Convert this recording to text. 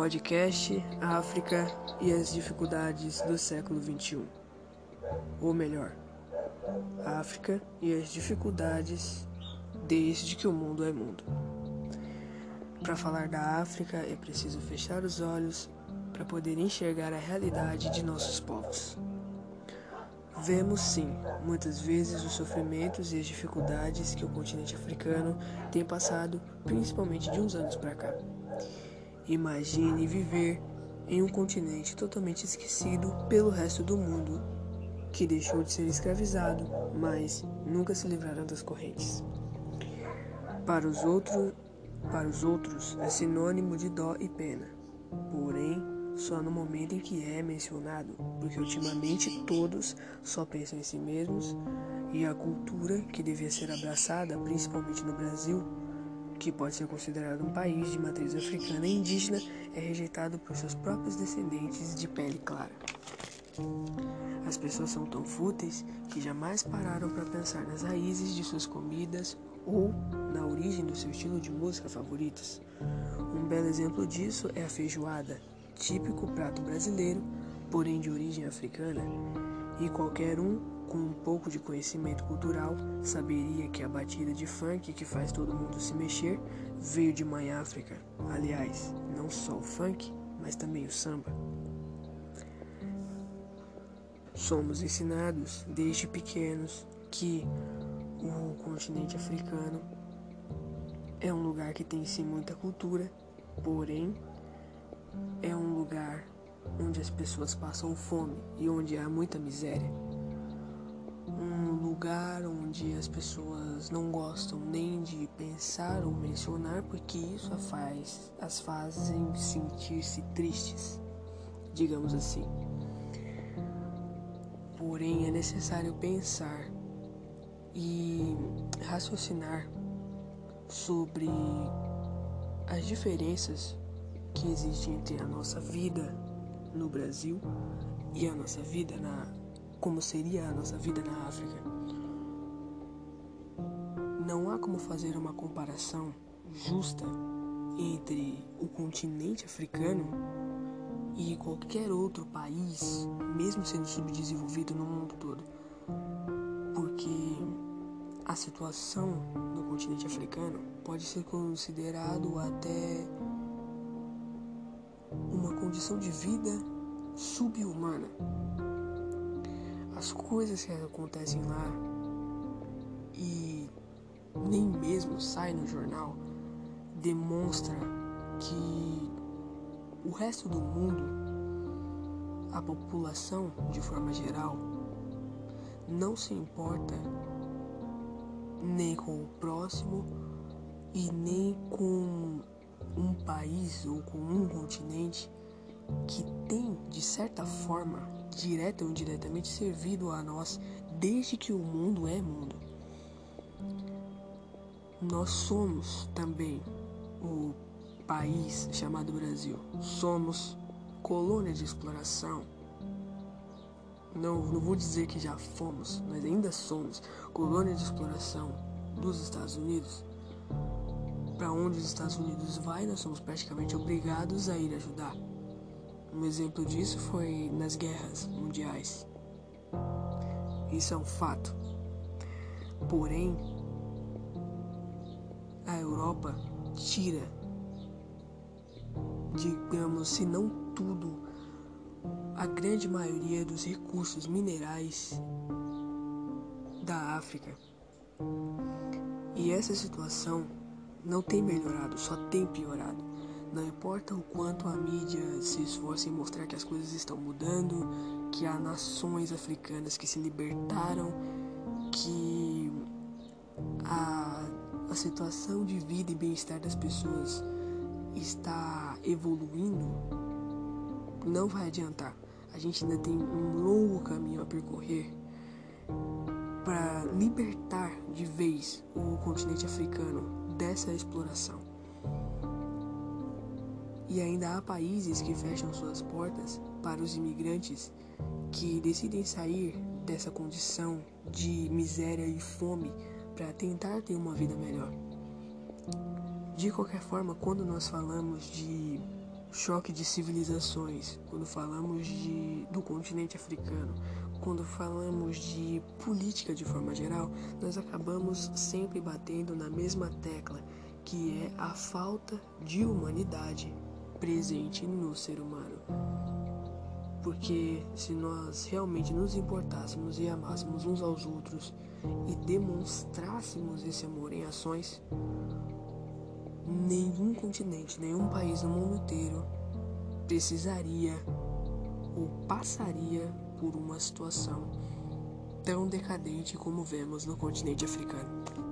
Podcast África e as dificuldades do século XXI. Ou melhor, África e as dificuldades desde que o mundo é mundo. Para falar da África é preciso fechar os olhos para poder enxergar a realidade de nossos povos. Vemos sim, muitas vezes, os sofrimentos e as dificuldades que o continente africano tem passado, principalmente de uns anos para cá. Imagine viver em um continente totalmente esquecido pelo resto do mundo, que deixou de ser escravizado, mas nunca se livraram das correntes. Para os outros, para os outros é sinônimo de dó e pena. Porém, só no momento em que é mencionado, porque ultimamente todos só pensam em si mesmos e a cultura que devia ser abraçada, principalmente no Brasil, que pode ser considerado um país de matriz africana e indígena, é rejeitado por seus próprios descendentes de pele clara. As pessoas são tão fúteis que jamais pararam para pensar nas raízes de suas comidas ou na origem do seu estilo de música favoritos. Um belo exemplo disso é a feijoada, típico prato brasileiro, porém de origem africana, e qualquer um com um pouco de conhecimento cultural saberia que a batida de funk que faz todo mundo se mexer veio de Mãe África. Aliás, não só o funk, mas também o samba. Somos ensinados desde pequenos que o continente africano é um lugar que tem sim muita cultura, porém é um lugar onde as pessoas passam fome e onde há muita miséria. Um lugar onde as pessoas não gostam nem de pensar ou mencionar porque isso faz, as fazem sentir-se tristes, digamos assim. Porém, é necessário pensar e raciocinar sobre as diferenças que existe entre a nossa vida no Brasil e a nossa vida na como seria a nossa vida na África. Não há como fazer uma comparação justa entre o continente africano e qualquer outro país, mesmo sendo subdesenvolvido no mundo todo. Porque a situação no continente africano pode ser considerado até condição de vida subhumana. As coisas que acontecem lá e nem mesmo sai no jornal demonstra que o resto do mundo, a população de forma geral, não se importa nem com o próximo e nem com um país ou com um continente que tem, de certa forma, direta ou indiretamente, servido a nós desde que o mundo é mundo. Nós somos também o país chamado Brasil. Somos colônia de exploração. Não, não vou dizer que já fomos, mas ainda somos colônia de exploração dos Estados Unidos para onde os Estados Unidos vai, nós somos praticamente obrigados a ir ajudar. Um exemplo disso foi nas guerras mundiais. Isso é um fato. Porém, a Europa tira, digamos, se não tudo, a grande maioria dos recursos minerais da África. E essa situação não tem melhorado, só tem piorado. Não importa o quanto a mídia se esforce em mostrar que as coisas estão mudando, que há nações africanas que se libertaram, que a, a situação de vida e bem-estar das pessoas está evoluindo, não vai adiantar. A gente ainda tem um longo caminho a percorrer para libertar de vez o continente africano dessa exploração. E ainda há países que fecham suas portas para os imigrantes que decidem sair dessa condição de miséria e fome para tentar ter uma vida melhor. De qualquer forma, quando nós falamos de choque de civilizações, quando falamos de, do continente africano, quando falamos de política de forma geral, nós acabamos sempre batendo na mesma tecla, que é a falta de humanidade presente no ser humano. Porque se nós realmente nos importássemos e amássemos uns aos outros e demonstrássemos esse amor em ações, nenhum continente, nenhum país no mundo inteiro precisaria ou passaria por uma situação tão decadente como vemos no continente africano.